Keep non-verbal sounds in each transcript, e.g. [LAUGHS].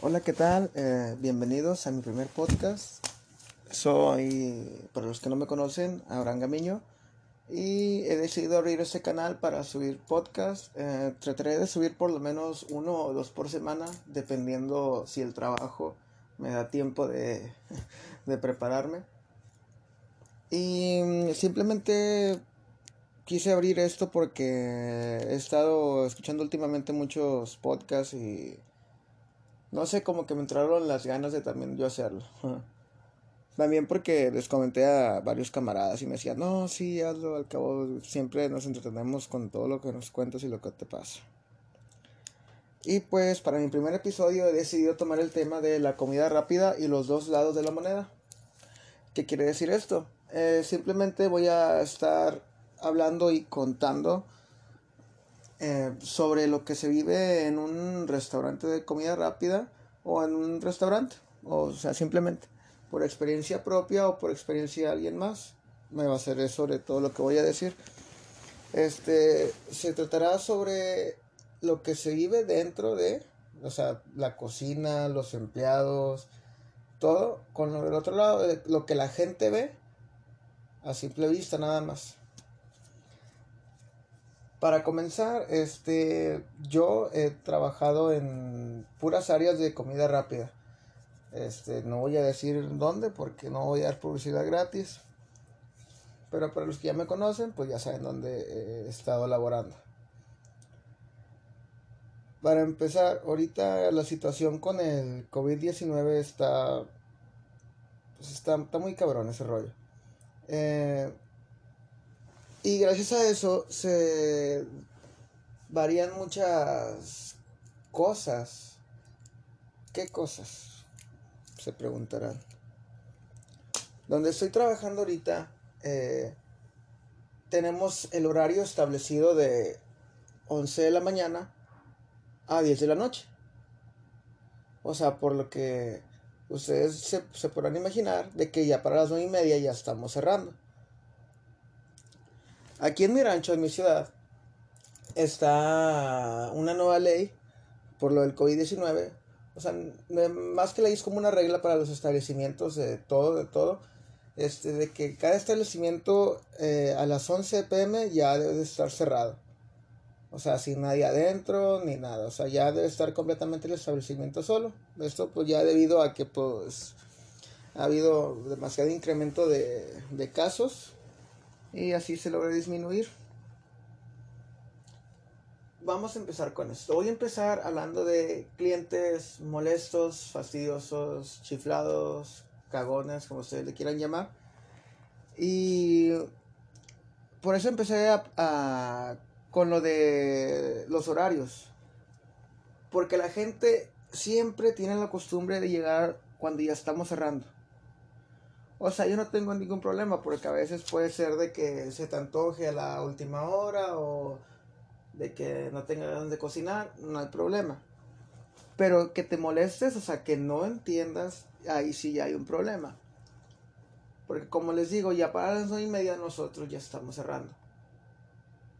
Hola, ¿qué tal? Eh, bienvenidos a mi primer podcast. Soy, para los que no me conocen, Abraham Gamiño. Y he decidido abrir este canal para subir podcast. Eh, trataré de subir por lo menos uno o dos por semana, dependiendo si el trabajo me da tiempo de, [LAUGHS] prepararme. Y mm, simplemente quise abrir esto porque he estado escuchando últimamente muchos podcasts y no sé, como que me entraron las ganas de también yo hacerlo. [LAUGHS] También porque les comenté a varios camaradas y me decían, no, sí, hazlo, al cabo siempre nos entretenemos con todo lo que nos cuentas y lo que te pasa. Y pues para mi primer episodio he decidido tomar el tema de la comida rápida y los dos lados de la moneda. ¿Qué quiere decir esto? Eh, simplemente voy a estar hablando y contando eh, sobre lo que se vive en un restaurante de comida rápida o en un restaurante. O sea, simplemente por experiencia propia o por experiencia de alguien más. Me va a ser sobre todo lo que voy a decir. Este se tratará sobre lo que se vive dentro de, o sea, la cocina, los empleados, todo, con el otro lado, lo que la gente ve a simple vista nada más. Para comenzar, este, yo he trabajado en puras áreas de comida rápida. Este, no voy a decir dónde porque no voy a dar publicidad gratis. Pero para los que ya me conocen, pues ya saben dónde he estado laborando. Para empezar, ahorita la situación con el COVID-19 está, pues está, muy cabrón ese rollo. Eh, y gracias a eso se varían muchas cosas. ¿Qué cosas? Se preguntarán. Donde estoy trabajando ahorita, eh, tenemos el horario establecido de 11 de la mañana a 10 de la noche. O sea, por lo que ustedes se, se podrán imaginar de que ya para las 9 y media ya estamos cerrando. Aquí en mi rancho, en mi ciudad, está una nueva ley por lo del COVID-19. O sea, más que ley es como una regla para los establecimientos de todo, de todo. Este, de que cada establecimiento eh, a las 11 pm ya debe de estar cerrado. O sea, sin nadie adentro ni nada. O sea, ya debe estar completamente el establecimiento solo. Esto pues ya debido a que pues ha habido demasiado incremento de, de casos y así se logra disminuir. Vamos a empezar con esto. Voy a empezar hablando de clientes molestos, fastidiosos, chiflados, cagones, como ustedes le quieran llamar. Y por eso empecé a, con lo de los horarios. Porque la gente siempre tiene la costumbre de llegar cuando ya estamos cerrando. O sea, yo no tengo ningún problema porque a veces puede ser de que se te antoje a la última hora o de que no tengas ganas de cocinar, no hay problema. Pero que te molestes, o sea, que no entiendas, ahí sí ya hay un problema. Porque como les digo, ya para las nueve y media nosotros ya estamos cerrando.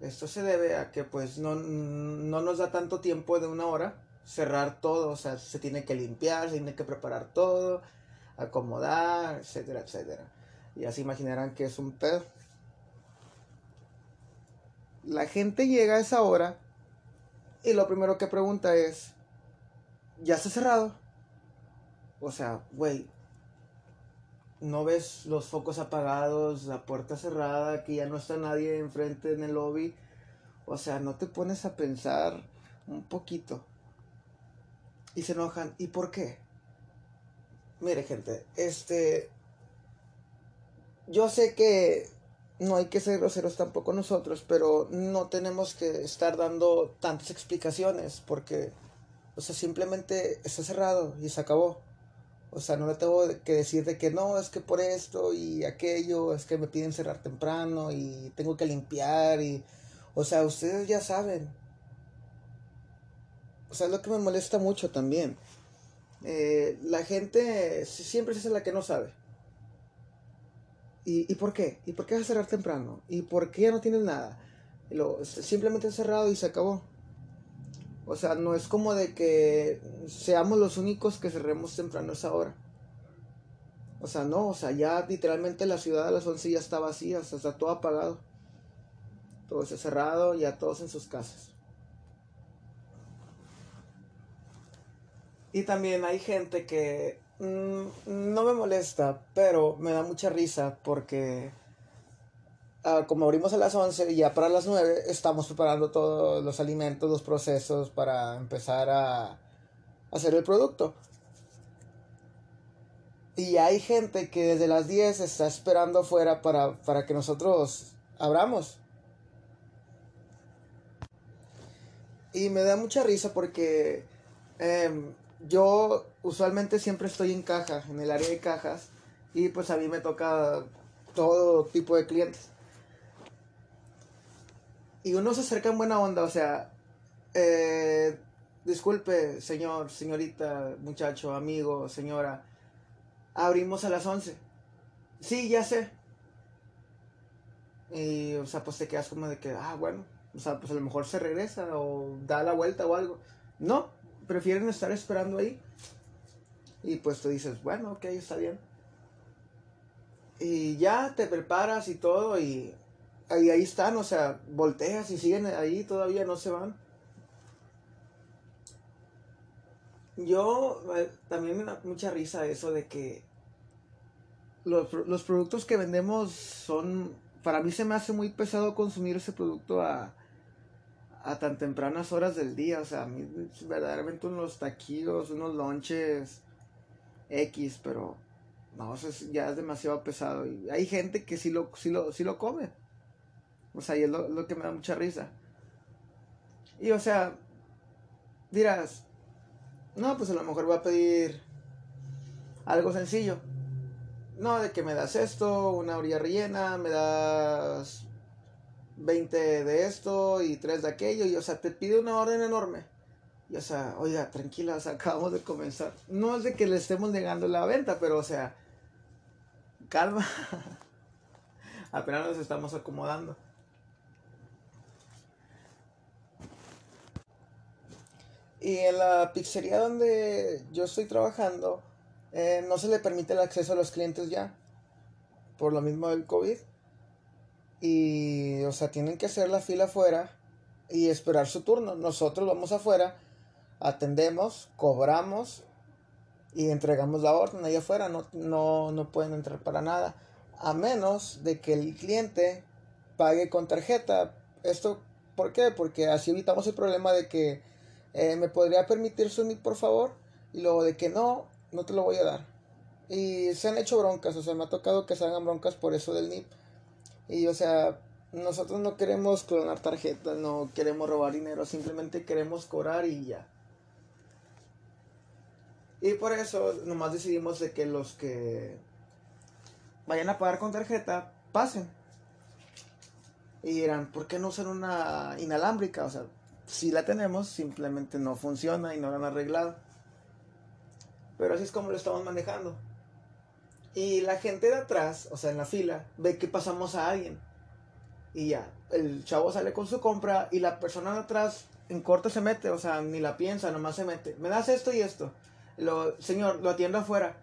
Esto se debe a que pues no, no nos da tanto tiempo de una hora cerrar todo, o sea, se tiene que limpiar, se tiene que preparar todo, acomodar, etcétera, etcétera. Y así imaginarán que es un pedo. La gente llega a esa hora y lo primero que pregunta es, ¿ya está cerrado? O sea, güey, ¿no ves los focos apagados, la puerta cerrada, que ya no está nadie enfrente en el lobby? O sea, no te pones a pensar un poquito. Y se enojan. ¿Y por qué? Mire, gente, este. Yo sé que no hay que ser groseros tampoco nosotros, pero no tenemos que estar dando tantas explicaciones porque, o sea, simplemente está cerrado y se acabó. O sea, no le tengo que decir de que no, es que por esto y aquello, es que me piden cerrar temprano y tengo que limpiar y, o sea, ustedes ya saben. O sea, es lo que me molesta mucho también. Eh, la gente siempre es la que no sabe. ¿Y, por qué? ¿Y por qué vas a cerrar temprano? ¿Y por qué no tienes nada? Lo, simplemente cerrado y se acabó. O sea, no es como de que seamos los únicos que cerremos temprano esa hora. O sea, no, o sea, ya literalmente la ciudad de las 11 ya está vacía, o sea, está todo apagado. Todo está cerrado, ya todos en sus casas. Y también hay gente que mm, no me molesta, pero me da mucha risa porque ah, como abrimos a las 11, ya para las 9 estamos preparando todos los alimentos, los procesos para empezar a hacer el producto. Y hay gente que desde las 10 está esperando afuera para, para que nosotros abramos. Y me da mucha risa porque em, yo usualmente siempre estoy en caja, en el área de cajas, y pues a mí me toca todo tipo de clientes. Y uno se acerca en buena onda, o sea, eh, disculpe, señor, señorita, muchacho, amigo, señora, abrimos a las 11. Sí, ya sé. Y, o sea, pues te quedas como de que, ah, bueno, o sea, pues a lo mejor se regresa o da la vuelta o algo. No, prefieren estar esperando ahí. Y pues tú dices, bueno, ok, está bien. Y ya te preparas y todo y ahí, están, o sea, volteas y siguen ahí, todavía no se van. Yo eh, también me da mucha risa eso de que los, los, productos que vendemos son, para mí se me hace muy pesado consumir ese producto a, a tan tempranas horas del día. O sea, a mí verdaderamente unos taquitos, unos lonches X, pero no, eso ya es demasiado pesado. Y hay gente que sí lo, sí lo, sí lo come. O sea, y es lo, lo que me da mucha risa. Y o sea, dirás, no, pues a lo mejor voy a pedir algo sencillo. No, de que me das esto, una orilla rellena, me das 20 de esto y 3 de aquello. Y o sea, te pide una orden enorme. Y o sea, oiga, tranquila, acabamos de comenzar. No es de que le estemos negando la venta, pero o sea, calma. [LAUGHS] Apenas nos estamos acomodando. Y en la pizzería donde yo estoy trabajando, eh, no se le permite el acceso a los clientes ya, por lo mismo del COVID. Y, o sea, tienen que hacer la fila afuera y esperar su turno. Nosotros vamos afuera, atendemos, cobramos y entregamos la orden ahí afuera. No, no, no pueden entrar para nada. A menos de que el cliente pague con tarjeta. Esto, ¿por qué? Porque así evitamos el problema de que eh, me podría permitir su NIP por favor. Y luego de que no, no te lo voy a dar. Y se han hecho broncas, o sea, me ha tocado que se hagan broncas por eso del NIP. Y o sea, nosotros no queremos clonar tarjetas, no queremos robar dinero, simplemente queremos cobrar y ya. Y por eso nomás decidimos de que los que vayan a pagar con tarjeta pasen. Y dirán, ¿por qué no usar una inalámbrica? O sea, si la tenemos, simplemente no funciona y no la han arreglado. Pero así es como lo estamos manejando. Y la gente de atrás, o sea, en la fila, ve que pasamos a alguien. Y ya, el chavo sale con su compra y la persona de atrás en corto se mete, o sea, ni la piensa, nomás se mete. Me das esto y esto. lo, señor, lo atiendo afuera.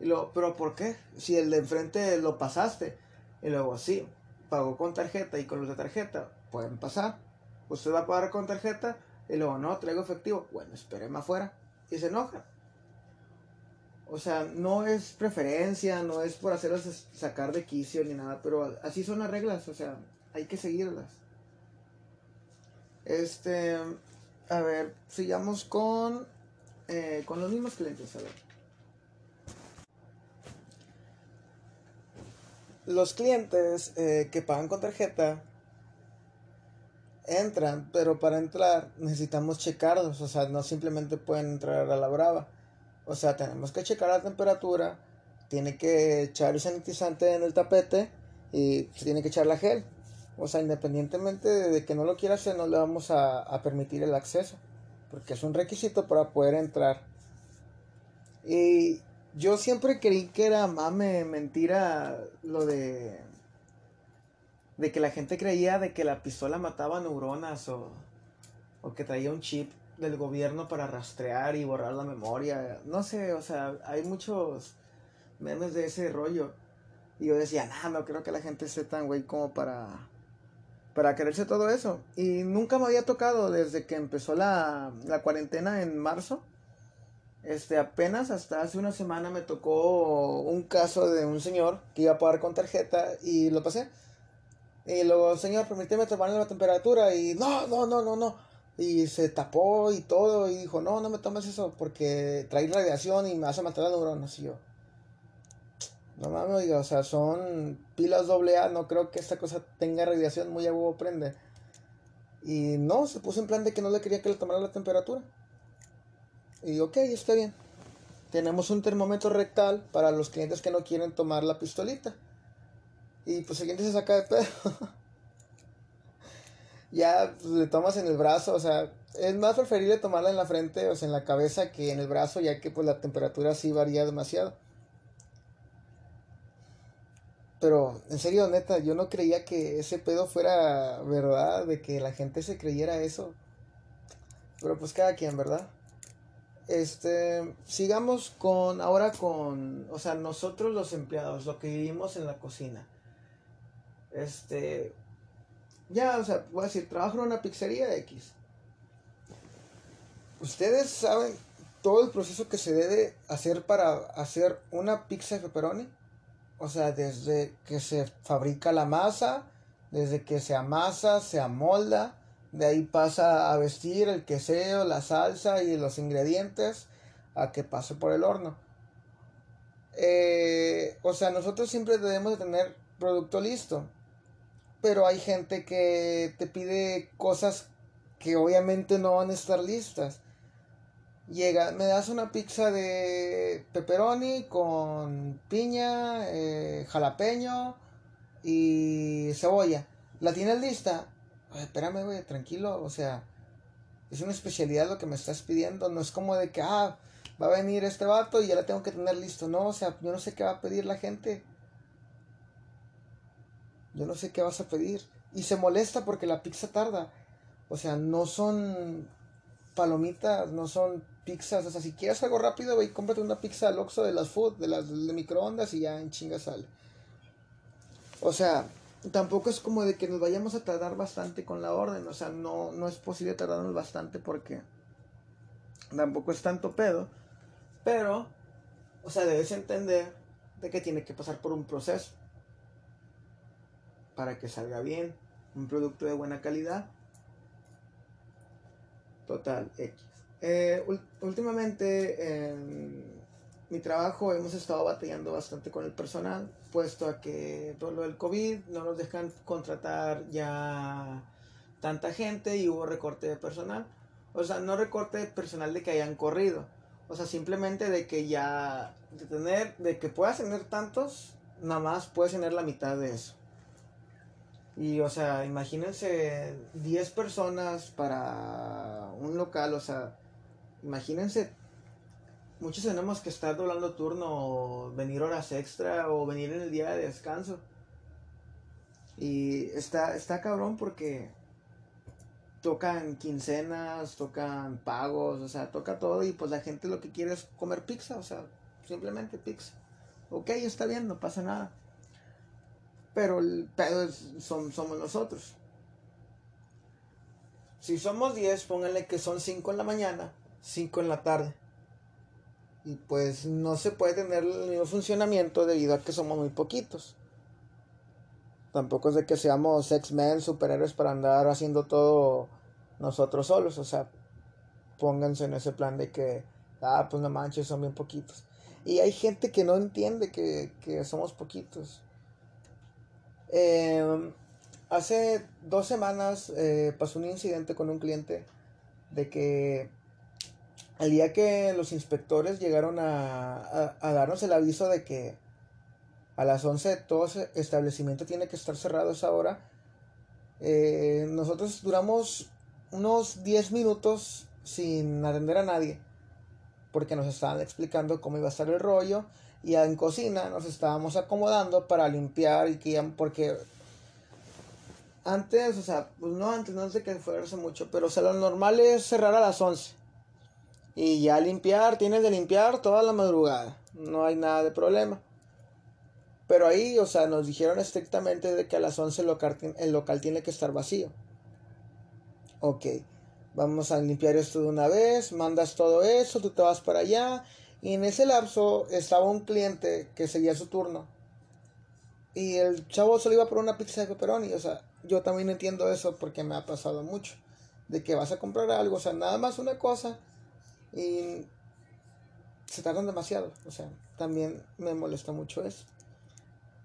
Pero ¿por qué? Si el de enfrente lo pasaste. Y luego, sí, pagó con tarjeta y con los de tarjeta pueden pasar. Usted va a pagar con tarjeta y luego, no, traigo efectivo. Bueno, espéreme afuera. Y se enoja. O sea, no es preferencia, no es por hacerlos sacar de quicio ni nada, pero así son las reglas, o sea, hay que seguirlas. Este, a ver, sigamos con, eh, con los mismos clientes, a ver. Los clientes eh, que pagan con tarjeta entran, pero para entrar necesitamos checarlos, o sea, no simplemente pueden entrar a la brava o sea, tenemos que checar la temperatura, tiene que echar el sanitizante en el tapete y tiene que echar la gel. O sea, independientemente de que no lo quiera hacer, no le vamos a, permitir el acceso. Porque es un requisito para poder entrar. Y yo siempre creí que era mame, mentira, lo de. de que la gente creía de que la pistola mataba neuronas o, o que traía un chip. Del gobierno para rastrear y borrar la memoria. No sé, o sea, hay muchos memes de ese rollo. Y yo decía, no, no creo que la gente esté tan güey como para, para quererse todo eso. Y nunca me había tocado desde que empezó la, la cuarentena en marzo. Este, apenas hasta hace una semana me tocó un caso de un señor que iba a pagar con tarjeta y lo pasé. Y luego, señor, permíteme tomarle la temperatura. Y no, no, no, no, no. Y se tapó y todo. Y dijo, no, no me tomes eso porque trae radiación y me hace matar las neuronas. Y yo, no mames, oiga, o sea, son pilas doble A. No creo que esta cosa tenga radiación. Muy a huevo prende. Y no, se puso en plan de que no le quería que le tomara la temperatura. Y ok, está bien. Tenemos un termómetro rectal para los clientes que no quieren tomar la pistolita. Y pues el cliente se saca de pedo. [LAUGHS] ya pues, le tomas en el brazo, o sea, es más preferible tomarla en la frente, o sea, en la cabeza que en el brazo, ya que pues la temperatura sí varía demasiado. Pero, en serio, neta, yo no creía que ese pedo fuera verdad, de que la gente se creyera eso. Pero pues cada quien, ¿verdad? Este, sigamos con, ahora con, o sea, nosotros los empleados, lo que vivimos en la cocina. Este, ya, o sea, voy a decir, trabajo en una pizzería X. Ustedes saben todo el proceso que se debe hacer para hacer una pizza de pepperoni. O sea, desde que se fabrica la masa, desde que se amasa, se amolda, de ahí pasa a vestir el queseo, la salsa y los ingredientes a que pase por el horno. Eh, o sea, nosotros siempre debemos de tener producto listo pero hay gente que te pide cosas que obviamente no van a estar listas. Llega, me das una pizza de pepperoni con piña, eh, jalapeño y cebolla. ¿La tienes lista? espérame, güey, tranquilo, o sea, es una especialidad lo que me estás pidiendo, no es como de que, ah, va a venir este vato y ya la tengo que tener listo, no, o sea, yo no sé qué va a pedir la gente yo no sé qué vas a pedir. Y se molesta porque la pizza tarda. O sea, no son palomitas, no son pizzas. O sea, si quieres algo rápido, ve y cómprate una pizza al Oxxo de las food, de las de microondas y ya en chinga sale. O sea, tampoco es como de que nos vayamos a tardar bastante con la orden. O sea, no, no es posible tardarnos bastante porque tampoco es tanto pedo. Pero, o sea, debes entender de que tiene que pasar por un proceso para que salga bien, un producto de buena calidad. Total, X. Eh, últimamente en mi trabajo hemos estado batallando bastante con el personal, puesto a que todo lo del COVID no nos dejan contratar ya tanta gente y hubo recorte de personal. O sea, no recorte de personal de que hayan corrido. O sea, simplemente de que ya, de tener, de que puedas tener tantos, nada más puedes tener la mitad de eso. Y, o sea, imagínense 10 personas para un local, o sea, imagínense, muchos tenemos que estar doblando turno, venir horas extra, o venir en el día de descanso. Y está, está cabrón porque tocan quincenas, tocan pagos, o sea, toca todo y pues la gente lo que quiere es comer pizza, o sea, simplemente pizza. Ok, está bien, no pasa nada. Pero el pedo son, somos nosotros. Si somos 10, pónganle que son 5 en la mañana, 5 en la tarde. Y pues no se puede tener el mismo funcionamiento debido a que somos muy poquitos. Tampoco es de que seamos X-Men, superhéroes para andar haciendo todo nosotros solos. O sea, pónganse en ese plan de que, ah, pues no manches, son bien poquitos. Y hay gente que no entiende que, que somos poquitos. Eh, hace dos semanas eh, pasó un incidente con un cliente de que el día que los inspectores llegaron a, darnos el aviso de que a las 11 todo establecimiento tiene que estar cerrado a esa hora, eh, nosotros duramos unos 10 minutos sin atender a nadie porque nos estaban explicando cómo iba a estar el rollo y en cocina nos estábamos acomodando para limpiar y que porque antes, o sea, pues no antes, no sé que fuerza mucho, pero o sea, lo normal es cerrar a las 11. Y ya limpiar, tienes de limpiar toda la madrugada. No hay nada de problema. Pero ahí, o sea, nos dijeron estrictamente de que a las 11 el local, el local tiene que estar vacío. Ok, vamos a limpiar esto de una vez, mandas todo eso, tú te vas para allá. Y en ese lapso estaba un cliente que seguía su turno. Y el chavo solo iba por una pizza de pepperoni. O sea, yo también entiendo eso porque me ha pasado mucho. De que vas a comprar algo, o sea, nada más una cosa y se tardan demasiado. O sea, también me molesta mucho eso.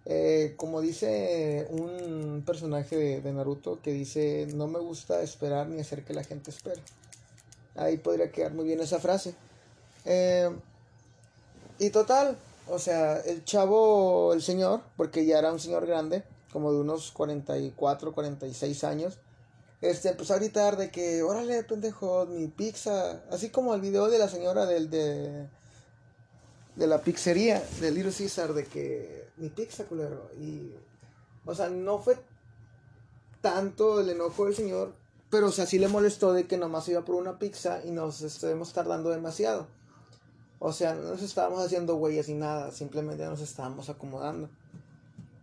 Eh, como dice un personaje de, Naruto que dice, no me gusta esperar ni hacer que la gente espere. Ahí podría quedar muy bien esa frase. Eh, y total, o sea, el chavo, el señor, porque ya era un señor grande, como de unos 44, 46 años, este, empezó a gritar de que, órale, pendejo, mi pizza, así como el video de la señora del, de, de la pizzería, de Little Caesar, de que, mi pizza, culero, y, o sea, no fue tanto el enojo del señor, pero o sea, sí le molestó de que nomás iba por una pizza y nos estemos tardando demasiado. O sea, no nos estábamos haciendo huellas y nada, simplemente nos estábamos acomodando.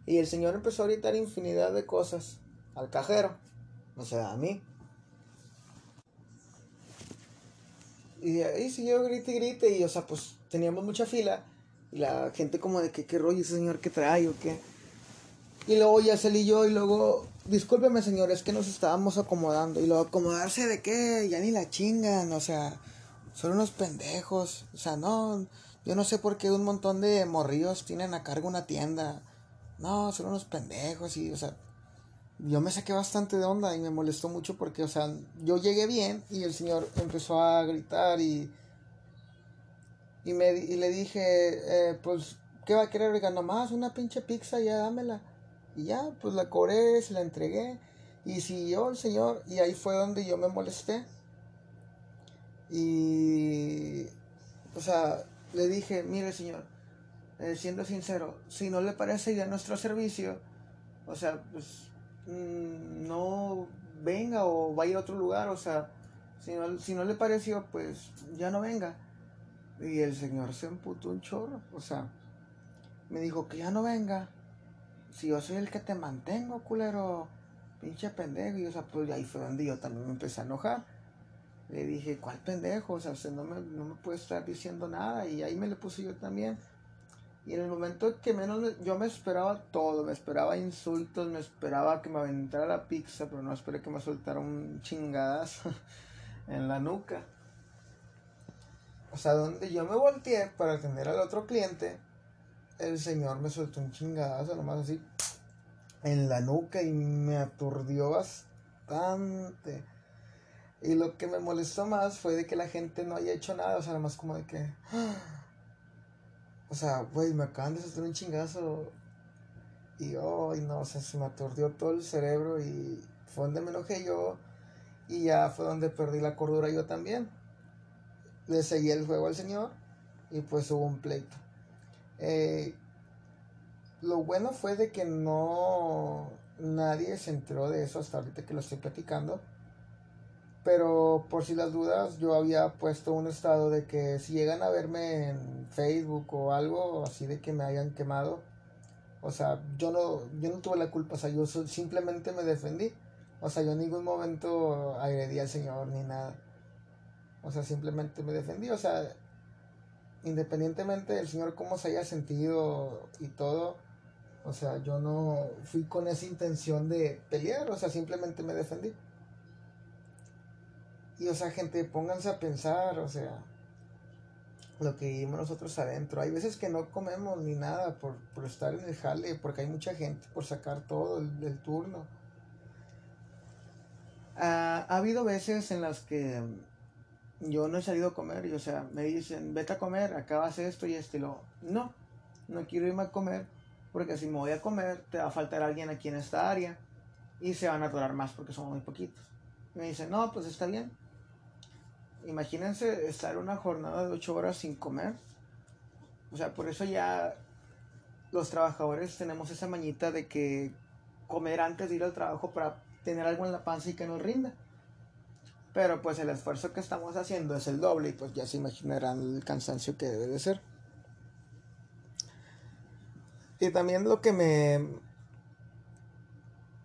Y el señor empezó a gritar infinidad de cosas al cajero. O sea, a mí. Y ahí siguió grite y grite. Y, o sea, pues teníamos mucha fila. Y la gente como de que qué rollo ese señor que trae o qué. Y luego ya salí yo y luego, discúlpeme señor, es que nos estábamos acomodando. Y luego, acomodarse de qué, ya ni la chingan, o sea, son unos pendejos. O sea, no, yo no sé por qué un montón de morrillos tienen a cargo una tienda. No, son unos pendejos y, o sea, yo me saqué bastante de onda y me molestó mucho porque, o sea, yo llegué bien y el señor empezó a gritar y, y, me, y le dije, eh, pues, ¿qué va a querer? Oiga, nomás una pinche pizza, ya dámela. Y ya, pues la cobré, se la entregué y siguió el señor y ahí fue donde yo me molesté. Y, o sea, le dije, mire señor, eh, siendo sincero, si no le parece ya nuestro servicio, o sea, pues Mm, no venga o vaya a otro lugar, o sea, si no, si no le pareció, pues ya no venga. Y el señor se emputó un chorro, o sea, me dijo que ya no venga. Si yo soy el que te mantengo, culero, pinche pendejo. Y o sea, pues ahí fue donde yo también me empecé a enojar. Le dije, ¿cuál pendejo? O sea, usted no me, no me puede estar diciendo nada. Y ahí me le puse yo también. Y en el momento que menos yo me esperaba todo, me esperaba insultos, me esperaba que me aventara la pizza, pero no esperé que me soltara un chingadazo [LAUGHS] en la nuca. O sea, donde yo me volteé para atender al otro cliente, el señor me soltó un chingadazo, nomás así, en la nuca y me aturdió bastante. Y lo que me molestó más fue de que la gente no haya hecho nada, o sea, nomás como de que... [GASPS] O sea, güey, me acaban de hacer un chingazo. Y, oh, no, o sea, se me aturdió todo el cerebro y fue donde me enojé yo. Y ya fue donde perdí la cordura yo también. Le seguí el juego al señor y pues hubo un pleito. Eh, lo bueno fue de que no nadie se enteró de eso hasta ahorita que lo estoy platicando. Pero por si las dudas, yo había puesto un estado de que si llegan a verme en Facebook o algo así de que me hayan quemado, o sea, yo no, yo no tuve la culpa, o sea, yo simplemente me defendí. O sea, yo en ningún momento agredí al Señor ni nada. O sea, simplemente me defendí. O sea, independientemente del Señor cómo se haya sentido y todo, o sea, yo no fui con esa intención de pelear, o sea, simplemente me defendí. Y o sea, gente, pónganse a pensar, o sea, lo que vivimos nosotros adentro. Hay veces que no comemos ni nada por, estar en el jale, porque hay mucha gente por sacar todo el, turno. ha habido veces en las que yo no he salido a comer y, o sea, me dicen, vete a comer, acabas esto y esto y lo. No, no quiero irme a comer porque si me voy a comer te va a faltar alguien aquí en esta área y se van a atorar más porque somos muy poquitos. Me dicen, no, pues está bien imagínense estar una jornada de ocho horas sin comer. O sea, por eso ya los trabajadores tenemos esa mañita de que comer antes de ir al trabajo para tener algo en la panza y que nos rinda. Pero pues el esfuerzo que estamos haciendo es el doble y pues ya se imaginarán el cansancio que debe de ser. Y también lo que me,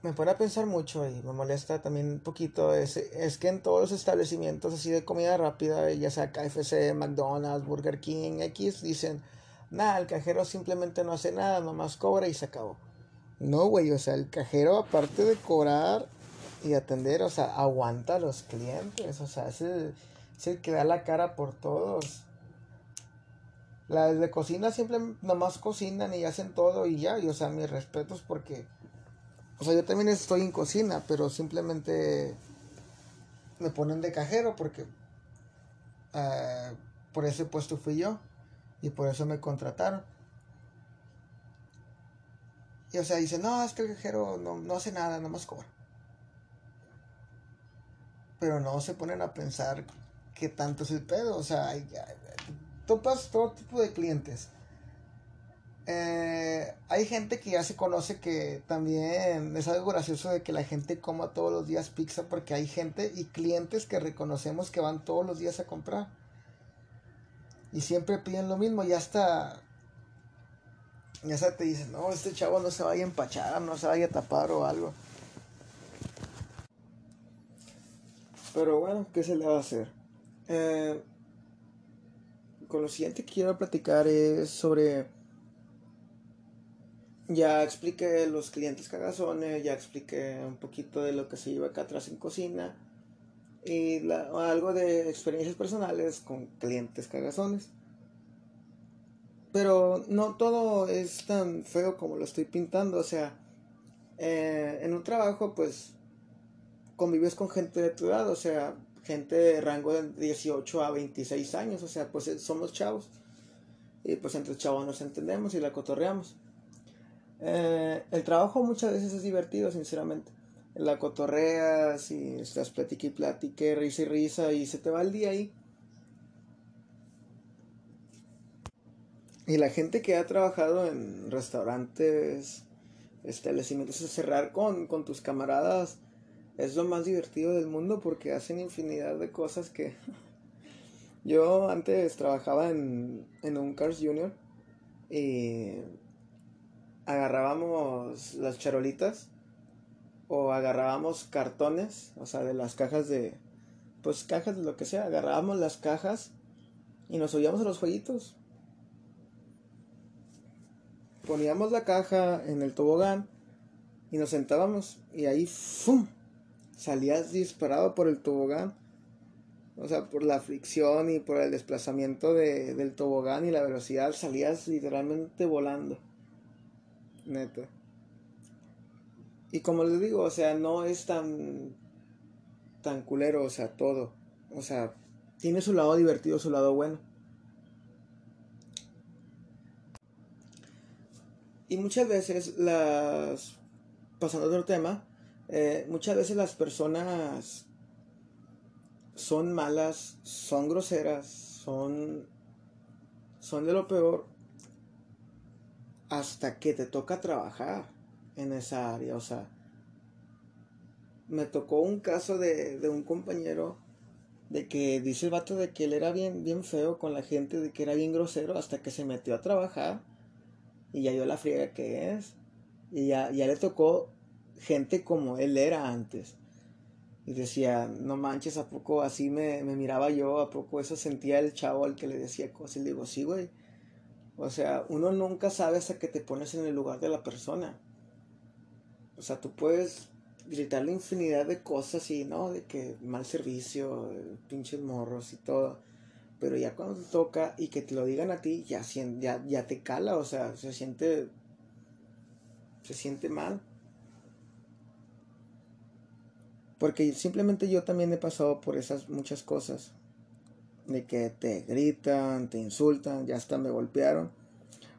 me pone a pensar mucho y me molesta también un poquito es, es que en todos los establecimientos así de comida rápida, ya sea KFC, McDonald's, Burger King, X, dicen, nada, el cajero simplemente no hace nada, nomás cobra y se acabó. No, güey, o sea, el cajero aparte de cobrar y atender, o sea, aguanta a los clientes, o sea, es el, que da la cara por todos. Las de cocina siempre nomás cocinan y hacen todo y ya, y o sea, mis respetos porque, o sea, yo también estoy en cocina, pero simplemente me ponen de cajero porque eh, por ese puesto fui yo y por eso me contrataron. Y o sea, dice, no, es que el cajero no, no hace nada, nomás cobra. Pero no se ponen a pensar qué tanto es el pedo. O sea, hay, topas todo tipo de clientes. Eh, hay gente que ya se conoce que también es algo gracioso de que la gente coma todos los días pizza porque hay gente y clientes que reconocemos que van todos los días a comprar. Y siempre piden lo mismo y hasta ya se te dicen, no, este chavo no se vaya a empachar, no se vaya a tapar o algo. Pero bueno, ¿qué se le va a hacer? Eh, con lo siguiente que quiero platicar es sobre... Ya expliqué los clientes cagazones, ya expliqué un poquito de lo que se lleva acá atrás en cocina y algo de experiencias personales con clientes cagazones. Pero no todo es tan feo como lo estoy pintando. O sea, eh, en un trabajo, pues, convives con gente de tu edad. O sea, gente de rango de 18 a 26 años. O sea, pues somos chavos. Y pues entre chavos nos entendemos y la cotorreamos. Eh, el trabajo muchas veces es divertido, sinceramente. La cotorreas y estás platique y platique, risa y risa y se te va el día ahí. Y la gente que ha trabajado en restaurantes, establecimientos, cerrar con, con tus camaradas es lo más divertido del mundo porque hacen infinidad de cosas que... [LAUGHS] Yo antes trabajaba en, en un Cars Junior y agarrábamos las charolitas o agarrábamos cartones, o sea, de las cajas de, pues cajas de lo que sea, agarrábamos las cajas y nos subíamos a los jueguitos poníamos la caja en el tobogán y nos sentábamos y ahí ¡fum! salías disparado por el tobogán. O sea, por la fricción y por el desplazamiento de, del tobogán y la velocidad salías literalmente volando. Neta. Y como les digo, o sea, no es tan tan culero, o sea, todo. O sea, tiene su lado divertido, su lado bueno. Y muchas veces las, pasando a otro tema, eh, muchas veces las personas son malas, son groseras, son, son de lo peor hasta que te toca trabajar en esa área. O sea, me tocó un caso de, de un compañero de que dice el vato de que él era bien, bien feo con la gente, de que era bien grosero hasta que se metió a trabajar y ya dio la friega que es. Y ya, ya le tocó gente como él era antes. Y decía, no manches, ¿a poco así me, me miraba yo? ¿A poco eso sentía el chavo al que le decía cosas? Y le digo, sí, güey. O sea, uno nunca sabe hasta que te pones en el lugar de la persona. O sea, tú puedes gritarle infinidad de cosas y, ¿no? De que mal servicio, pinches morros y todo. Pero ya cuando te toca y que te lo digan a ti, ya, ya, ya te cala, o sea, se siente. Se siente mal. Porque simplemente yo también he pasado por esas muchas cosas. De que te gritan, te insultan, ya hasta me golpearon.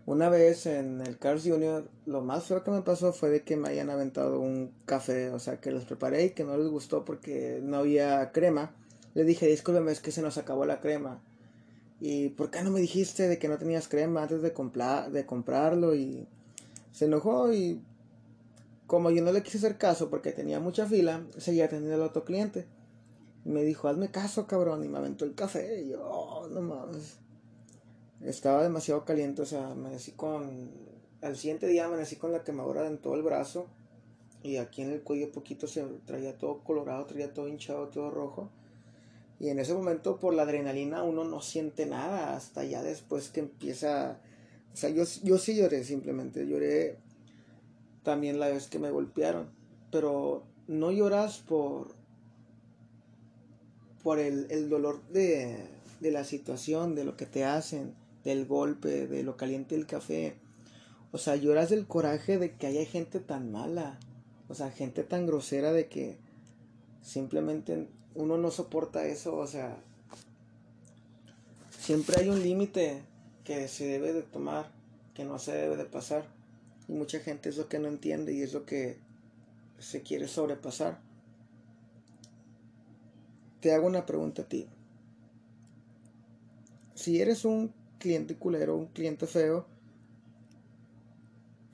Una vez en el Cars Junior, lo más feo que me pasó fue de que me hayan aventado un café, o sea, que los preparé y que no les gustó porque no había crema. Le dije, discúlpeme, es que se nos acabó la crema. ¿Y por qué no me dijiste de que no tenías crema antes de, de comprarlo? Y se enojó y como yo no le quise hacer caso porque tenía mucha fila, seguía teniendo el otro cliente. Me dijo, hazme caso, cabrón. Y me aventó el café. Y yo, oh, no mames. Estaba demasiado caliente, o sea, me decí con... Al siguiente día me decí con la quemadura en todo el brazo. Y aquí en el cuello poquito se traía todo colorado, traía todo hinchado, todo rojo. Y en ese momento por la adrenalina uno no siente nada hasta ya después que empieza... O sea, yo, yo sí lloré simplemente, lloré también la vez que me golpearon, pero no lloras por, por el, el dolor de, de la situación, de lo que te hacen, del golpe, de lo caliente del café. O sea, lloras del coraje de que haya gente tan mala. O sea, gente tan grosera de que simplemente uno no soporta eso. O sea, siempre hay un límite que se debe de tomar, que no se debe de pasar. Y mucha gente es lo que no entiende y es lo que se quiere sobrepasar. Te hago una pregunta a ti. Si eres un cliente culero, un cliente feo,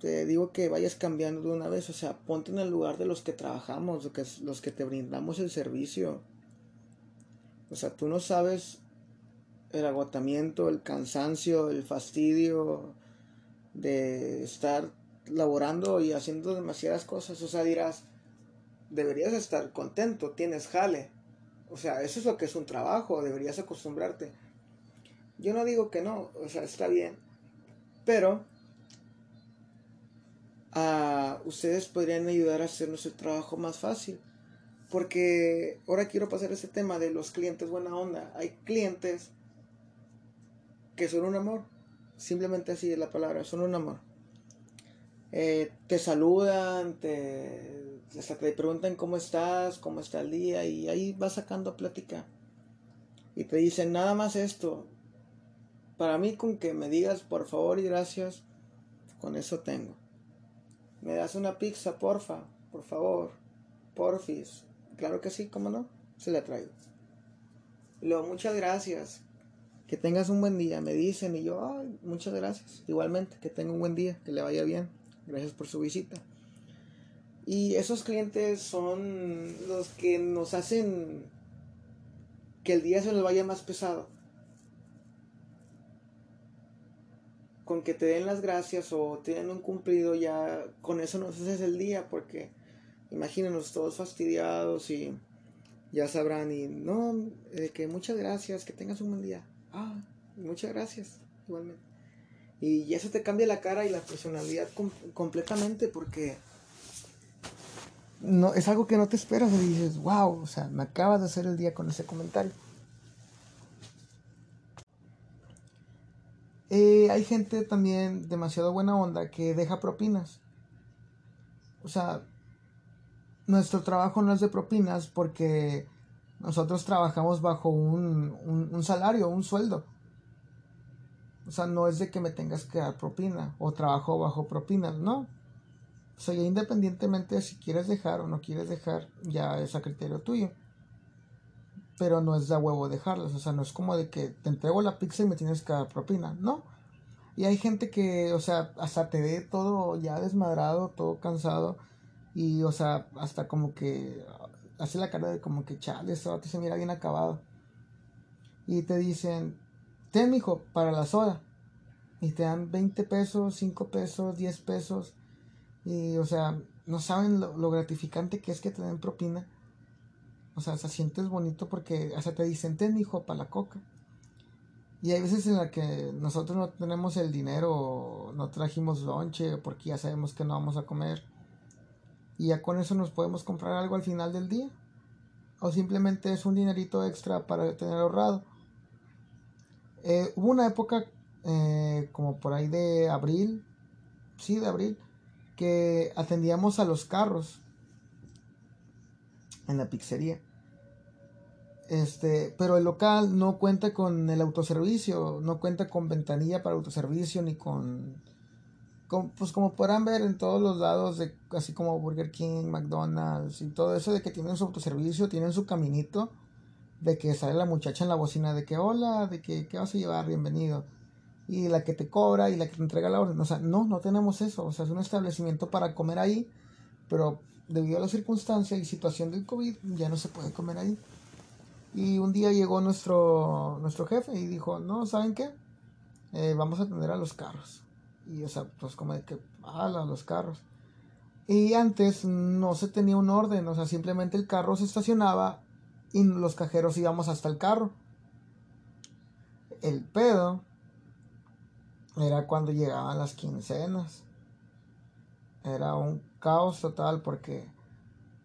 te digo que vayas cambiando de una vez, o sea, ponte en el lugar de los que trabajamos, los que te brindamos el servicio. O sea, tú no sabes el agotamiento, el cansancio, el fastidio de estar laborando y haciendo demasiadas cosas. O sea, dirás, deberías estar contento, tienes jale. O sea, eso es lo que es un trabajo, deberías acostumbrarte. Yo no digo que no, o sea, está bien. Pero a ustedes podrían ayudar a hacer nuestro trabajo más fácil. Porque ahora quiero pasar ese tema de los clientes buena onda. Hay clientes que son un amor. Simplemente así es la palabra, son un amor. Eh, te saludan, te, hasta te preguntan cómo estás, cómo está el día y ahí vas sacando plática. Y te dicen nada más esto, para mí con que me digas por favor y gracias, con eso tengo. Me das una pizza, porfa, por favor, porfis. Claro que sí, cómo no, se la traigo. Luego, muchas gracias. Que tengas un buen día, me dicen y yo, ay, muchas gracias. Igualmente, que tenga un buen día, que le vaya bien. Gracias por su visita. Y esos clientes son los que nos hacen que el día se nos vaya más pesado. con que te den las gracias o te den un cumplido, ya con eso nos haces el día, porque imagínenos todos fastidiados y ya sabrán, y no, que muchas gracias, que tengas un buen día. Ah, muchas gracias, igualmente. Y eso te cambia la cara y la personalidad completamente, porque no, es algo que no te esperas y dices, wow, o sea, me acabas de hacer el día con ese comentario. Eh, hay gente también demasiado buena onda que deja propinas. O sea, nuestro trabajo no es de propinas porque nosotros trabajamos bajo un, un, salario, un sueldo. O sea, no es de que me tengas que dar propina o trabajo bajo propinas, no. O sea, ya independientemente de si quieres dejar o no quieres dejar, ya es a criterio tuyo. Pero no es de huevo dejarlas, o sea, no es como de que te entrego la pizza y me tienes que dar propina, no. Y hay gente que, o sea, hasta te ve todo ya desmadrado, todo cansado. Y, o sea, hasta como que hace la cara de como que chale, eso se mira bien acabado. Y te dicen, ten, mijo, para la soda. Y te dan 20 pesos, 5 pesos, 10 pesos. Y, o sea, no saben lo, gratificante que es que te den propina. O sea, se sientes bonito porque hasta te dicen, ten, mijo, para la coca. Y hay veces en la que nosotros no tenemos el dinero, no trajimos lonche porque ya sabemos que no vamos a comer. Y ya con eso nos podemos comprar algo al final del día. O simplemente es un dinerito extra para tener ahorrado. Eh, hubo una época eh, como por ahí de abril, sí, de abril, que atendíamos a los carros en la pizzería. Este, pero el local no cuenta con el autoservicio, no cuenta con ventanilla para autoservicio ni con, pues como podrán ver en todos los lados de así como Burger King, McDonald's y todo eso de que tienen su autoservicio, tienen su caminito de que sale la muchacha en la bocina de que hola, de que qué vas a llevar, bienvenido. Y la que te cobra y la que te entrega la orden, o sea, no, no tenemos eso, o sea, es un establecimiento para comer ahí pero debido a la circunstancia y situación del COVID ya no se puede comer ahí. Y un día llegó nuestro, nuestro jefe y dijo, no, ¿saben qué? Eh, vamos a atender a los carros. Y o sea, pues como de que, a los carros. Y antes no se tenía un orden, o sea, simplemente el carro se estacionaba y los cajeros íbamos hasta el carro. El pedo era cuando llegaban las quincenas. Era un caos total porque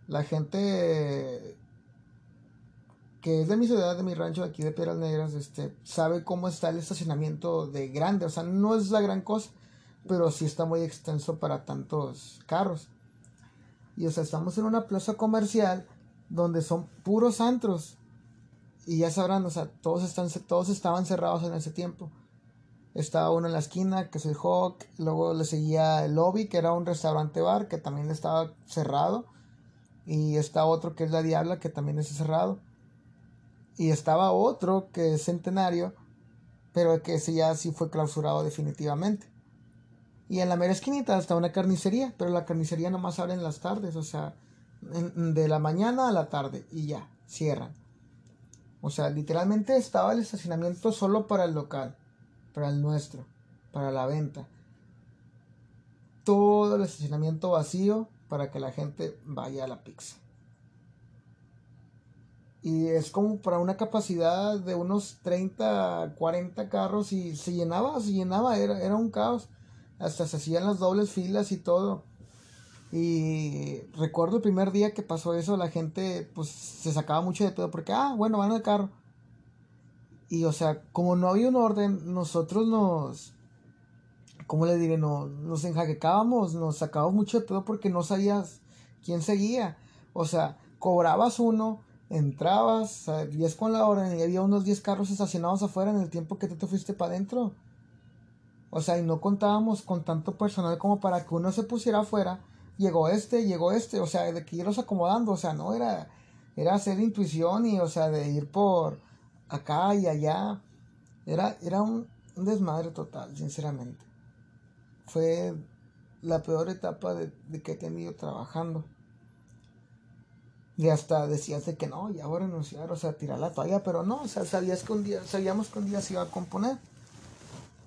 la gente que es de mi ciudad, de mi rancho, aquí de Piedras Negras, este, sabe cómo está el estacionamiento de grande. O sea, no es la gran cosa, pero sí está muy extenso para tantos carros. Y o sea, estamos en una plaza comercial donde son puros antros. Y ya sabrán, o sea, todos, están, todos estaban cerrados en ese tiempo. Estaba uno en la esquina, que es el Hawk. Luego le seguía el Lobby, que era un restaurante bar, que también estaba cerrado. Y está otro que es la Diabla, que también está cerrado. Y estaba otro que es Centenario, pero que ese ya sí fue clausurado definitivamente. Y en la mera esquinita está una carnicería, pero la carnicería nomás abre en las tardes, o sea, de la mañana a la tarde y ya, cierran. O sea, literalmente estaba el estacionamiento solo para el local, para el nuestro, para la venta. Todo el estacionamiento vacío para que la gente vaya a la pizza. Y es como para una capacidad de unos 30, 40 carros y se llenaba, se llenaba, era, era un caos. Hasta se hacían las dobles filas y todo. Y recuerdo el primer día que pasó eso, la gente pues se sacaba mucho de todo porque, ah, bueno, van al carro. Y o sea, como no había un orden, nosotros nos, ¿cómo le diré? No, nos enjaquecábamos, nos sacábamos mucho de pedo porque no sabías quién seguía. O sea, cobrabas uno, entrabas, salías con la orden y había unos 10 carros estacionados afuera en el tiempo que tú te fuiste para adentro. O sea, y no contábamos con tanto personal como para que uno se pusiera afuera. Llegó este, llegó este, o sea, de que irlos acomodando, o sea, no era, era hacer intuición y, o sea, de ir por acá y allá. Era, era un, desmadre total, sinceramente. Fue la peor etapa de, de que he tenido trabajando. Y hasta decías de que no, ya voy a renunciar, o sea, tirar la toalla, pero no, o sea, sabías que un día, sabíamos que un día se iba a componer.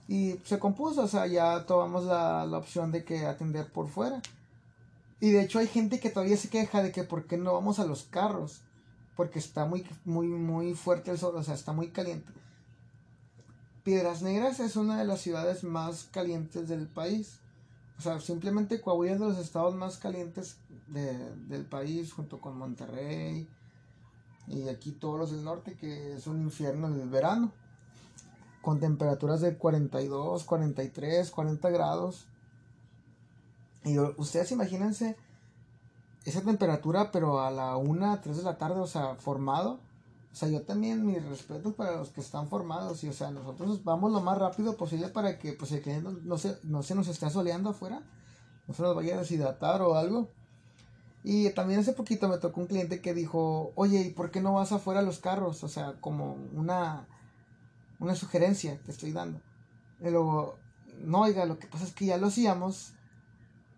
Y se compuso, o sea, ya tomamos la, la opción de que atender por fuera. Y de hecho hay gente que todavía se queja de que por qué no vamos a los carros. Porque está muy, muy, muy fuerte el sol, o sea, está muy caliente. Piedras Negras es una de las ciudades más calientes del país. O sea, simplemente Coahuila es de los estados más calientes del país, junto con Monterrey. Y aquí todos los del norte, que es un infierno en el verano. Con temperaturas de 42, 43, 40 grados. Y ustedes imagínense esa temperatura, pero a la 1, 3 de la tarde, o sea, formado. O sea, yo también mis respetos para los que están formados y, o sea, nosotros vamos lo más rápido posible para que, pues, el cliente no se, no se nos esté soleando afuera, no se nos vaya a deshidratar o algo. Y también hace poquito me tocó un cliente que dijo, oye, ¿y por qué no vas afuera a los carros? O sea, como una, una sugerencia te estoy dando. Y luego, no, oiga, lo que pasa es que ya lo hacíamos,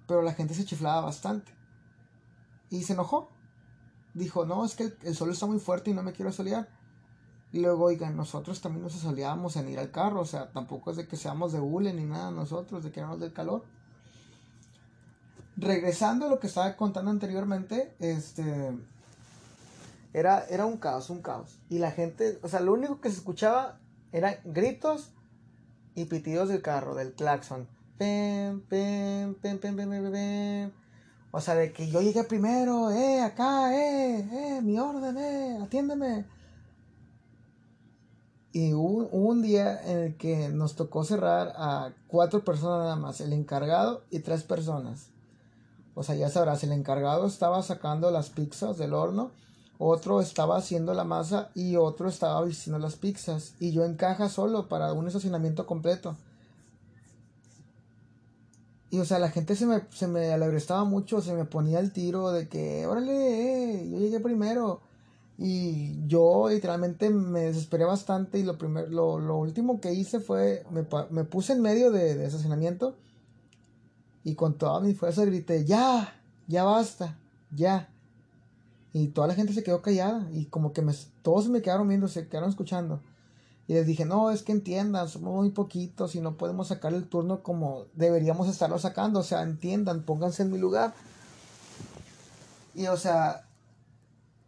pero la gente se chiflaba bastante. Y se enojó dijo, no, es que el, sol está muy fuerte y no me quiero solear. Y luego, oigan, nosotros también nos soleábamos en ir al carro, o sea, tampoco es de que seamos de hule ni nada nosotros, de que éramos del calor. Regresando a lo que estaba contando anteriormente, este era, era un caos, un caos. Y la gente, o sea, lo único que se escuchaba eran gritos y pitidos del carro, del claxon. Pem. O sea, de que yo llegué primero, eh, acá, eh, eh, mi orden, eh, atiéndeme. Y hubo, un día en el que nos tocó cerrar a cuatro personas nada más, el encargado y tres personas. O sea, ya sabrás, el encargado estaba sacando las pizzas del horno, otro estaba haciendo la masa y otro estaba vistiendo las pizzas. Y yo en caja solo para un estacionamiento completo. Y o sea, la gente se me, se me alegrestaba mucho, se me ponía el tiro de que, órale, eh, yo llegué primero. Y yo literalmente me desesperé bastante y lo, primer, lo, lo último que hice fue, me, me puse en medio de, de estacionamiento y con toda mi fuerza grité, ya, ya basta, ya. Y toda la gente se quedó callada y como que me, todos me quedaron viendo, se quedaron escuchando. Y les dije, no, es que entiendan, somos muy poquitos y no podemos sacar el turno como deberíamos estarlo sacando. O sea, entiendan, pónganse en mi lugar. Y o sea,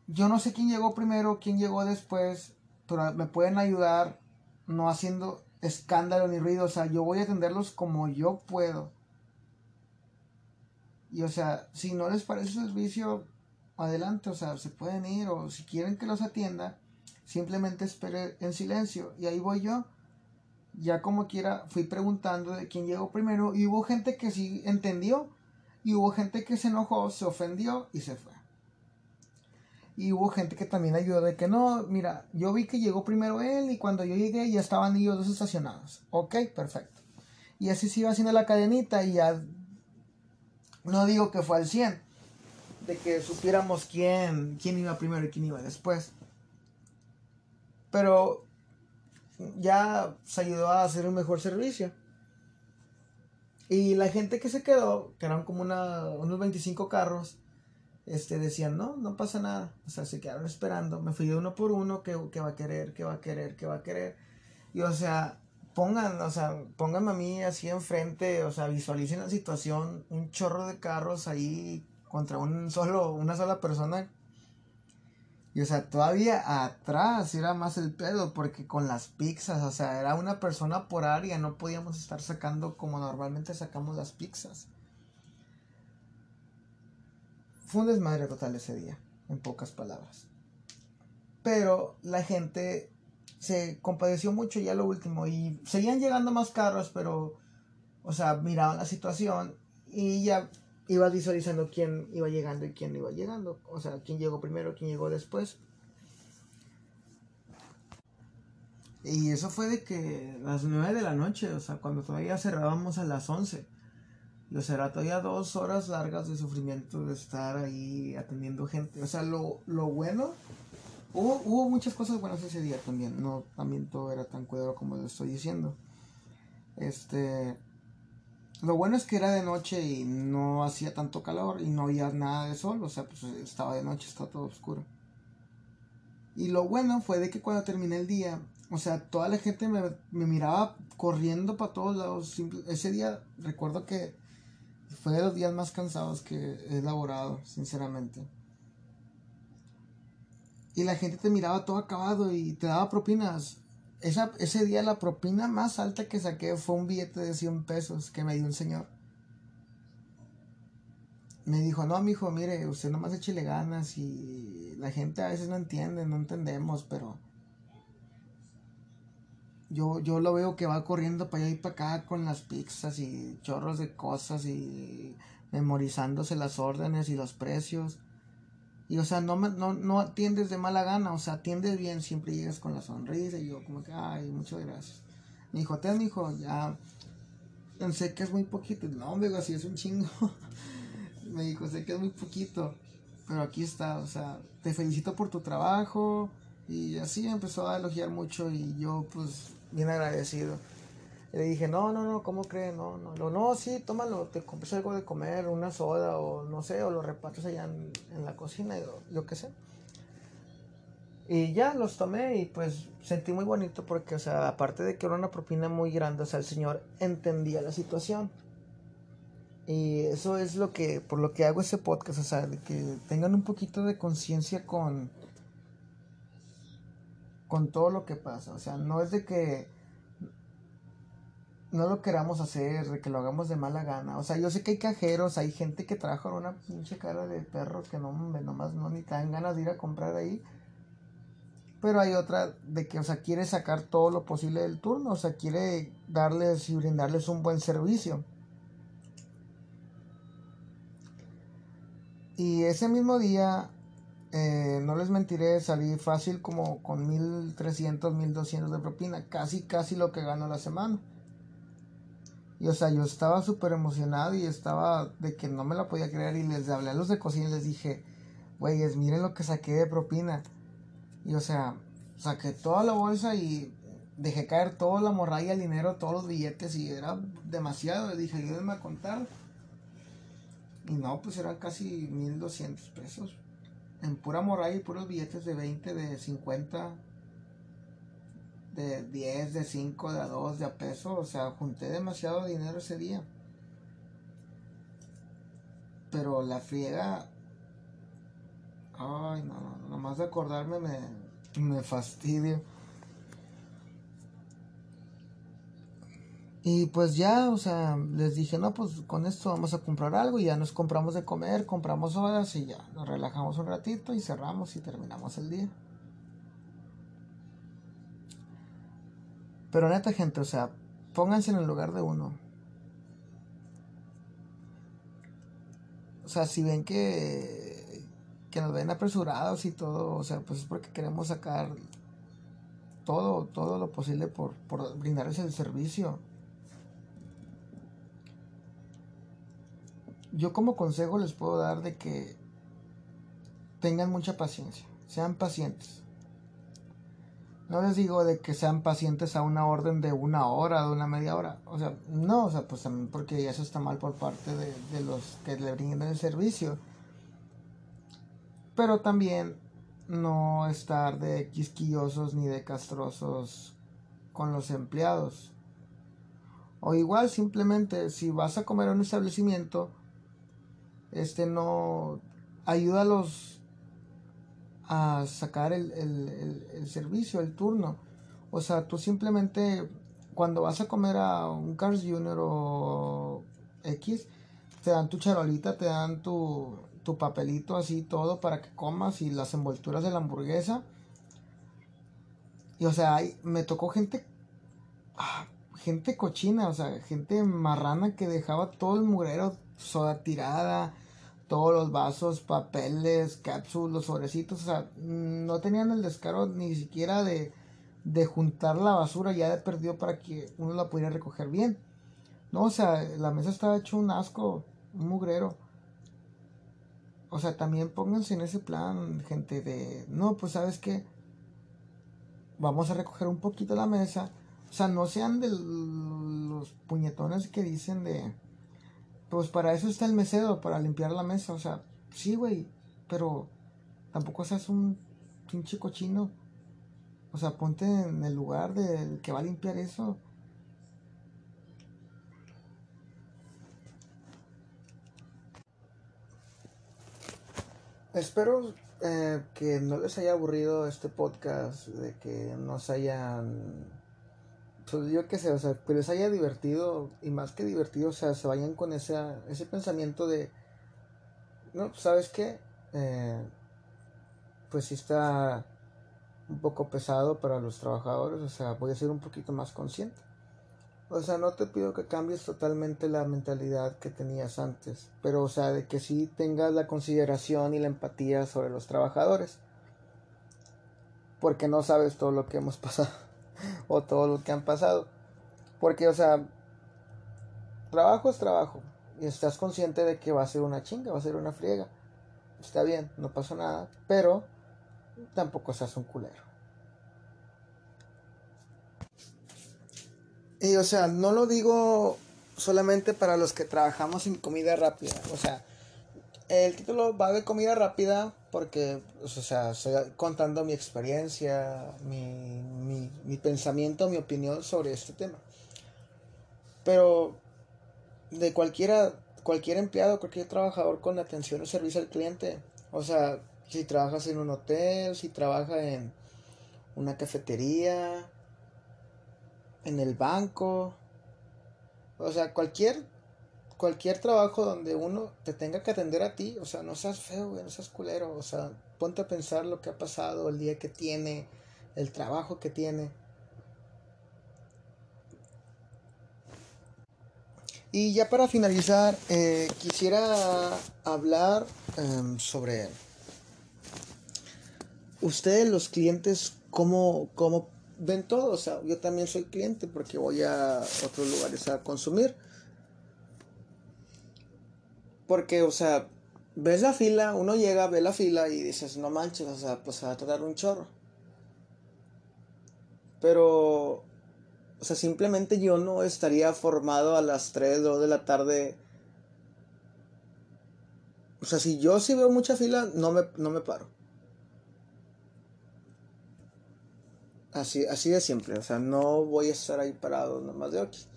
yo no sé quién llegó primero, quién llegó después, pero me pueden ayudar no haciendo escándalo ni ruido. O sea, yo voy a atenderlos como yo puedo. Y o sea, si no les parece el servicio, adelante, o sea, se pueden ir o si quieren que los atienda simplemente espere en silencio. Y ahí voy yo. Ya como quiera, fui preguntando de quién llegó primero. Y hubo gente que sí entendió. Y hubo gente que se enojó, se ofendió y se fue. Y hubo gente que también ayudó de que no, mira, yo vi que llegó primero él y cuando yo llegué ya estaban ellos dos estacionados. Ok, perfecto. Y así se iba haciendo la cadenita y ya no digo que fue al 100, de que supiéramos quién, quién iba primero y quién iba después. Pero ya se ayudó a hacer un mejor servicio. Y la gente que se quedó, que eran como una, unos 25 carros, este, decían, no, no pasa nada. O sea, se quedaron esperando. Me fui de uno por uno, que, va a querer, que va a querer, que va a querer. Y o sea, pongan, o sea, pónganme a mí así enfrente, o sea, visualicen la situación, un chorro de carros ahí contra un solo, una sola persona y o sea, todavía atrás era más el pedo, porque con las pizzas, o sea, era una persona por área, no podíamos estar sacando como normalmente sacamos las pizzas. Fue un desmadre total ese día, en pocas palabras. Pero la gente se compadeció mucho ya lo último y seguían llegando más carros, pero, o sea, miraban la situación y ya ibas visualizando quién iba llegando y quién iba llegando. O sea, quién llegó primero, quién llegó después. Y eso fue de que las 9 de la noche, o sea, cuando todavía cerrábamos a las 11. O sea, era todavía dos horas largas de sufrimiento de estar ahí atendiendo gente. O sea, lo, lo bueno, hubo, hubo muchas cosas buenas ese día también. No, también todo era tan cuidado como lo estoy diciendo. Este, lo bueno es que era de noche y no hacía tanto calor y no había nada de sol, o sea, pues estaba de noche, estaba todo oscuro. Y lo bueno fue de que cuando terminé el día, o sea, toda la gente me, miraba corriendo para todos lados. ese día recuerdo que fue de los días más cansados que he elaborado, sinceramente. Y la gente te miraba todo acabado y te daba propinas esa, ese día la propina más alta que saqué fue un billete de 100 pesos que me dio un señor. Me dijo, no, mijo, mire, usted nomás échele ganas y la gente a veces no entiende, no entendemos, pero yo, yo lo veo que va corriendo para allá y para acá con las pizzas y chorros de cosas y memorizándose las órdenes y los precios. Y o sea, no, no, no atiendes de mala gana, o sea, atiendes bien, siempre llegas con la sonrisa y yo como que, ay, muchas gracias. Me dijo, ten, hijo, ya pensé que es muy poquito. No, me así es un chingo. [LAUGHS] me dijo, sé que es muy poquito, pero aquí está, o sea, te felicito por tu trabajo. Y así empezó a elogiar mucho y yo pues bien agradecido. Y le dije, no, no, no, ¿cómo crees? No, no, no, no, sí, tómalo, te compras algo de comer, una soda o no sé, o lo repartes allá en, la cocina, y lo, que sé. Y ya los tomé y pues sentí muy bonito porque, o sea, aparte de que era una propina muy grande, o sea, el señor entendía la situación. Y eso es lo que, por lo que hago ese podcast, o sea, de que tengan un poquito de conciencia con, con todo lo que pasa. O sea, no es de que no lo queramos hacer, que lo hagamos de mala gana. O sea, yo sé que hay cajeros, hay gente que trabaja con una pinche cara de perro que no, nomás no ni te ganas de ir a comprar ahí. Pero hay otra de que, o sea, quiere sacar todo lo posible del turno, o sea, quiere darles y brindarles un buen servicio. Y ese mismo día, eh, no les mentiré, salí fácil como con 1300, 1200 de propina, casi, casi lo que gano la semana. Y o sea, yo estaba súper emocionado y estaba de que no me la podía creer y les hablé a los de cocina y les dije, güeyes, miren lo que saqué de propina. Y o sea, saqué toda la bolsa y dejé caer toda la morralla, el dinero, todos los billetes y era demasiado. Les dije, ayúdenme a contar. Y no, pues eran casi 1200 pesos. En pura morralla y puros billetes de 20, de 50, de 10, de 5, de a 2, de a peso. O sea, junté demasiado dinero ese día. Pero la friega. Ay, no, no, nomás de acordarme me, me fastidio. Y pues ya, o sea, les dije, no, pues con esto vamos a comprar algo y ya nos compramos de comer, compramos horas y ya nos relajamos un ratito y cerramos y terminamos el día. Pero neta gente, o sea, pónganse en el lugar de uno. O sea, si ven que, que nos ven apresurados y todo, o sea, pues es porque queremos sacar todo, todo lo posible por, por brindarles el servicio. yo como consejo les puedo dar de que tengan mucha paciencia, sean pacientes. No les digo de que sean pacientes a una orden de una hora, de una media hora. O sea, no, o sea, pues también porque eso está mal por parte de, de los que le brindan el servicio. Pero también no estar de quisquillosos ni de castrosos con los empleados. O igual simplemente si vas a comer a un establecimiento, este no ayúdalos a sacar el, servicio, el turno. O sea, tú simplemente cuando vas a comer a un Cars Junior o X, te dan tu charolita, te dan tu, tu papelito así todo para que comas y las envolturas de la hamburguesa. Y o sea, me tocó gente, ah, gente cochina, o sea, gente marrana que dejaba todo el mugrero soda tirada, todos los vasos, papeles, cápsulas, los sobrecitos, o sea, no tenían el descaro ni siquiera de, de juntar la basura ya de perdido para que uno la pudiera recoger bien. No, o sea, la mesa estaba hecho un asco, un mugrero. O sea, también pónganse en ese plan, gente, de, no, pues sabes que vamos a recoger un poquito la mesa. O sea, no sean de los puñetones que dicen de, pues para eso está el mesero, para limpiar la mesa. O sea, sí, güey, pero tampoco seas un pinche cochino. O sea, ponte en el lugar del que va a limpiar eso. Espero eh, que no les haya aburrido este podcast, de que no se hayan yo qué sé, o sea, que les haya divertido y más que divertido, o sea, se vayan con ese, ese pensamiento de, no, pues, ¿sabes qué? Eh, pues sí está un poco pesado para los trabajadores, o sea, voy a ser un poquito más consciente. O sea, no te pido que cambies totalmente la mentalidad que tenías antes, pero o sea, de que sí tengas la consideración y la empatía sobre los trabajadores. Porque no sabes todo lo que hemos [LAUGHS] pasado. [LAUGHS] o todo lo que han pasado. Porque, o sea, trabajo es trabajo. Y estás consciente de que va a ser una chinga, va a ser una friega. Está bien, no pasa nada. Pero tampoco seas un culero. Y, o sea, no lo digo solamente para los que trabajamos en comida rápida. O sea, el título va de comida rápida porque, pues, o sea, estoy contando mi experiencia, mi, mi, pensamiento, mi opinión sobre este tema. Pero de cualquiera, cualquier empleado, cualquier trabajador con atención o servicio al cliente, o sea, si trabajas en un hotel, si trabajas en una cafetería, en el banco, o sea, cualquier cualquier trabajo donde uno te tenga que atender a ti, o sea, no seas feo, no seas culero, o sea, ponte a pensar lo que ha pasado, el día que tiene, el trabajo que tiene. Y ya para finalizar, eh, quisiera hablar em, sobre ustedes los clientes, cómo, cómo ven todo. O sea, yo también soy cliente porque voy a otros lugares a consumir. Porque, o sea, ves la fila, uno llega, ve la fila y dices, no manches, o sea, pues va a tardar un chorro. Pero, o sea, simplemente yo no estaría formado a las 3, 2 de la tarde sea, si yo sí veo mucha fila, no me, no me paro. Así, así de simple, o sea, no voy a estar ahí parado nomás de okis.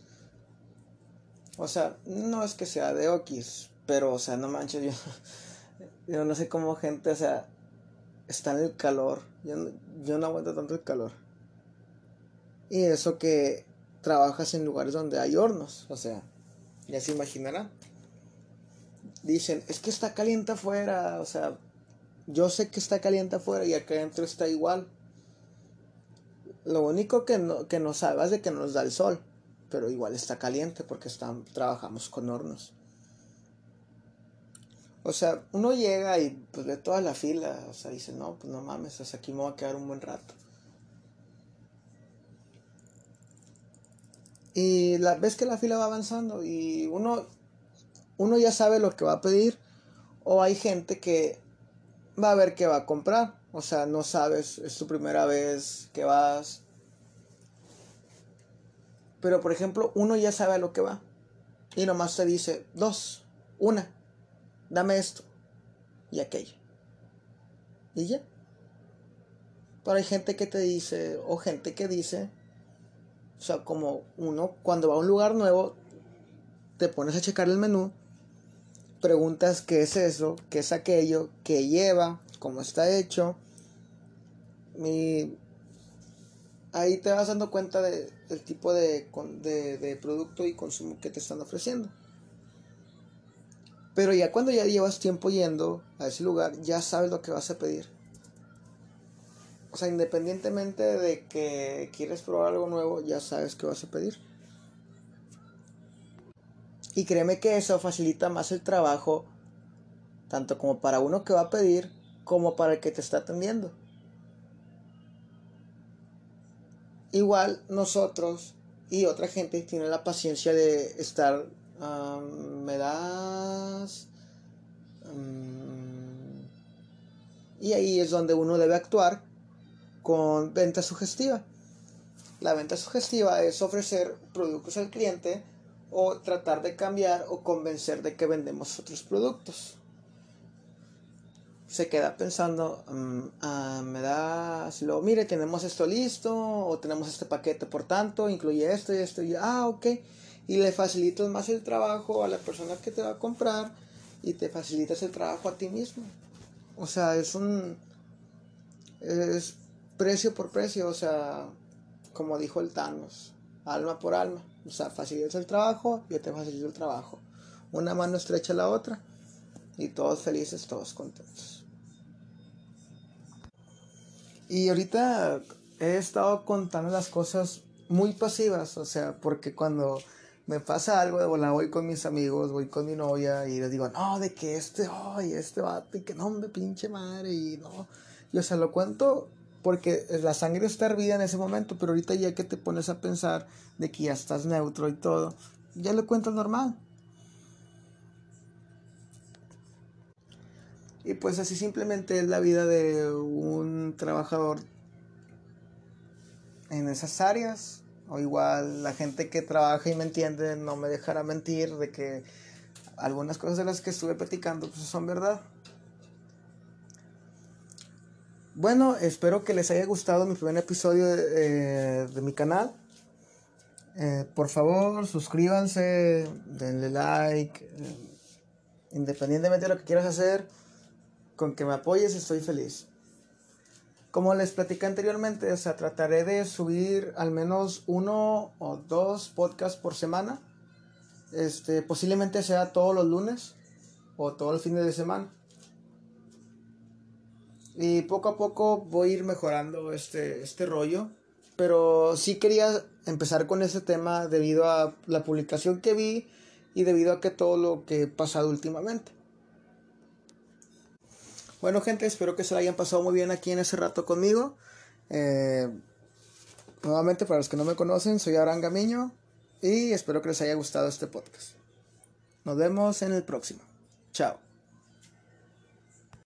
O sea, no es que sea de okis, pero, o sea, no manches, yo, [LAUGHS] yo no sé cómo gente, o sea, está en el calor. Yo yo no aguanto tanto el calor. Y eso que trabajas en lugares donde hay hornos, o sea, ya se imaginarán. Dicen, es que está caliente afuera, o sea, yo sé que está caliente afuera y acá adentro está igual. Lo único que no, que no salva es de que nos da el sol, pero igual está caliente porque trabajamos con hornos. O sea, uno llega y pues ve toda la fila, o sea, dice, no, pues no mames, hasta aquí me voy a quedar un buen rato. Y la, ves que la fila va avanzando y uno, uno ya sabe lo que va a pedir o hay gente que va a ver qué va a comprar. O sea, no sabes, es tu primera vez que vas. Pero por ejemplo, uno ya sabe a lo que va. Y nomás te dice, dos, una, dame esto y aquello. Y ya. Pero hay gente que te dice, o gente que dice, o sea, como uno cuando va a un lugar nuevo, te pones a checar el menú, preguntas qué es eso, qué es aquello, qué lleva, cómo está hecho. Y ahí te vas dando cuenta de, del tipo de, de producto y consumo que te están ofreciendo. Pero ya cuando ya llevas tiempo yendo a ese lugar, ya sabes lo que vas a pedir. O sea, independientemente de que quieres probar algo nuevo, ya sabes qué vas a pedir. Y créeme que eso facilita más el trabajo, tanto como para uno que va a pedir, como para el que te está atendiendo. Igual nosotros y otra gente tiene la paciencia de estar, me das... y ahí es donde uno debe actuar con venta sugestiva. La venta sugestiva es ofrecer productos al cliente o tratar de cambiar o convencer de que vendemos otros productos. Se queda pensando, me da, si lo mire, tenemos esto listo o tenemos este paquete por tanto, incluye esto y esto y ah, ok. Y le facilitas más el trabajo a la persona que te va a comprar y te facilitas el trabajo a ti mismo. O sea, es un, es precio por precio, o sea, como dijo el Thanos, alma por alma. O sea, facilitas el trabajo, yo te facilito el trabajo. Una mano estrecha a la otra y todos felices, todos contentos. Y ahorita he estado contando las cosas muy pasivas, o sea, porque cuando me pasa algo de volar, voy con mis amigos, voy con mi novia y les digo, no, de que este, ay, este vato, y que no, me pinche madre, y no. Y o sea, lo cuento porque la sangre está hervida en ese momento, pero ahorita ya que te pones a pensar de que ya estás neutro y todo, ya lo cuentas normal. Y pues así simplemente es la vida de un trabajador en esas áreas. O igual la gente que trabaja y me entiende no me dejará mentir de que algunas cosas de las que estuve platicando pues son verdad. Bueno, espero que les haya gustado mi primer episodio de, eh, mi canal. Eh, por favor, suscríbanse, denle like. Eh, independientemente de lo que quieras hacer, con que me apoyes estoy feliz. Como les platicé anteriormente, trataré de subir al menos uno o dos podcasts por semana. Este, posiblemente sea todos los lunes o todos los fines de semana. Y poco a poco voy a ir mejorando este, este rollo. Pero sí quería empezar con ese tema debido a la publicación que vi y debido a que todo lo que he pasado últimamente. Bueno gente, espero que se la hayan pasado muy bien aquí en ese rato conmigo. Eh, nuevamente para los que no me conocen, soy Abraham Gamiño y espero que les haya gustado este podcast. Nos vemos en el próximo. Chao.